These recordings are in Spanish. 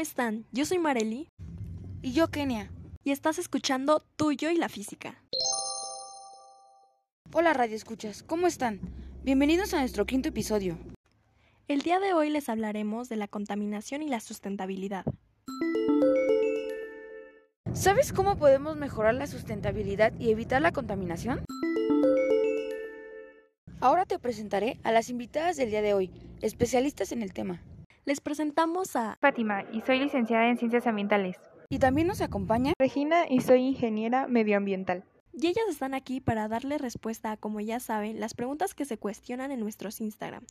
¿cómo están? Yo soy Marely. Y yo, Kenia. Y estás escuchando Tuyo y la Física. Hola, Radio Escuchas, ¿cómo están? Bienvenidos a nuestro quinto episodio. El día de hoy les hablaremos de la contaminación y la sustentabilidad. ¿Sabes cómo podemos mejorar la sustentabilidad y evitar la contaminación? Ahora te presentaré a las invitadas del día de hoy, especialistas en el tema. Les presentamos a Fátima y soy licenciada en Ciencias Ambientales. Y también nos acompaña Regina y soy ingeniera medioambiental. Y ellas están aquí para darle respuesta a, como ya saben, las preguntas que se cuestionan en nuestros Instagram.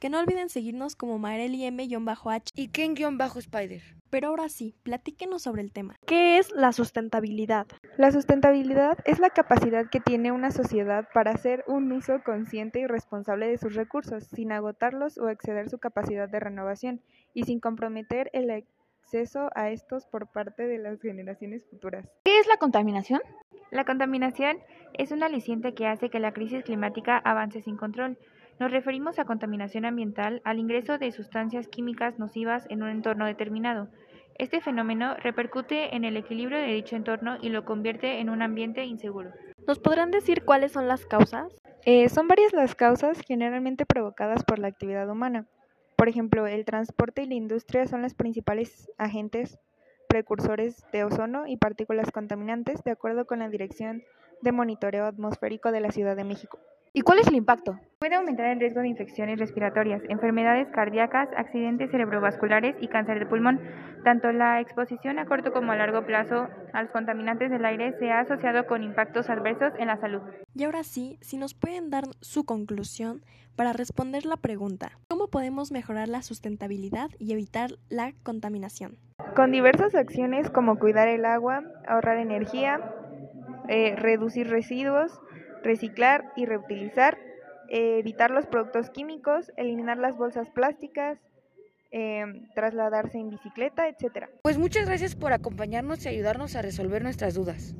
Que no olviden seguirnos como marelym-h y Ken-Spider. Pero ahora sí, platíquenos sobre el tema. ¿Qué es la sustentabilidad? La sustentabilidad es la capacidad que tiene una sociedad para hacer un uso consciente y responsable de sus recursos, sin agotarlos o exceder su capacidad de renovación, y sin comprometer el acceso a estos por parte de las generaciones futuras. ¿Qué es la contaminación? La contaminación es un aliciente que hace que la crisis climática avance sin control. Nos referimos a contaminación ambiental al ingreso de sustancias químicas nocivas en un entorno determinado. Este fenómeno repercute en el equilibrio de dicho entorno y lo convierte en un ambiente inseguro. ¿Nos podrán decir cuáles son las causas? Eh, son varias las causas generalmente provocadas por la actividad humana. Por ejemplo, el transporte y la industria son los principales agentes precursores de ozono y partículas contaminantes, de acuerdo con la Dirección de Monitoreo Atmosférico de la Ciudad de México. ¿Y cuál es el impacto? Puede aumentar el riesgo de infecciones respiratorias, enfermedades cardíacas, accidentes cerebrovasculares y cáncer de pulmón. Tanto la exposición a corto como a largo plazo a los contaminantes del aire se ha asociado con impactos adversos en la salud. Y ahora sí, si nos pueden dar su conclusión para responder la pregunta, ¿cómo podemos mejorar la sustentabilidad y evitar la contaminación? Con diversas acciones como cuidar el agua, ahorrar energía, eh, reducir residuos, reciclar y reutilizar, eh, evitar los productos químicos, eliminar las bolsas plásticas, eh, trasladarse en bicicleta, etc. Pues muchas gracias por acompañarnos y ayudarnos a resolver nuestras dudas.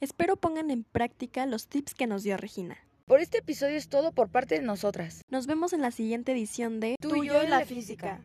Espero pongan en práctica los tips que nos dio Regina. Por este episodio es todo por parte de nosotras. Nos vemos en la siguiente edición de Tuyo y la física.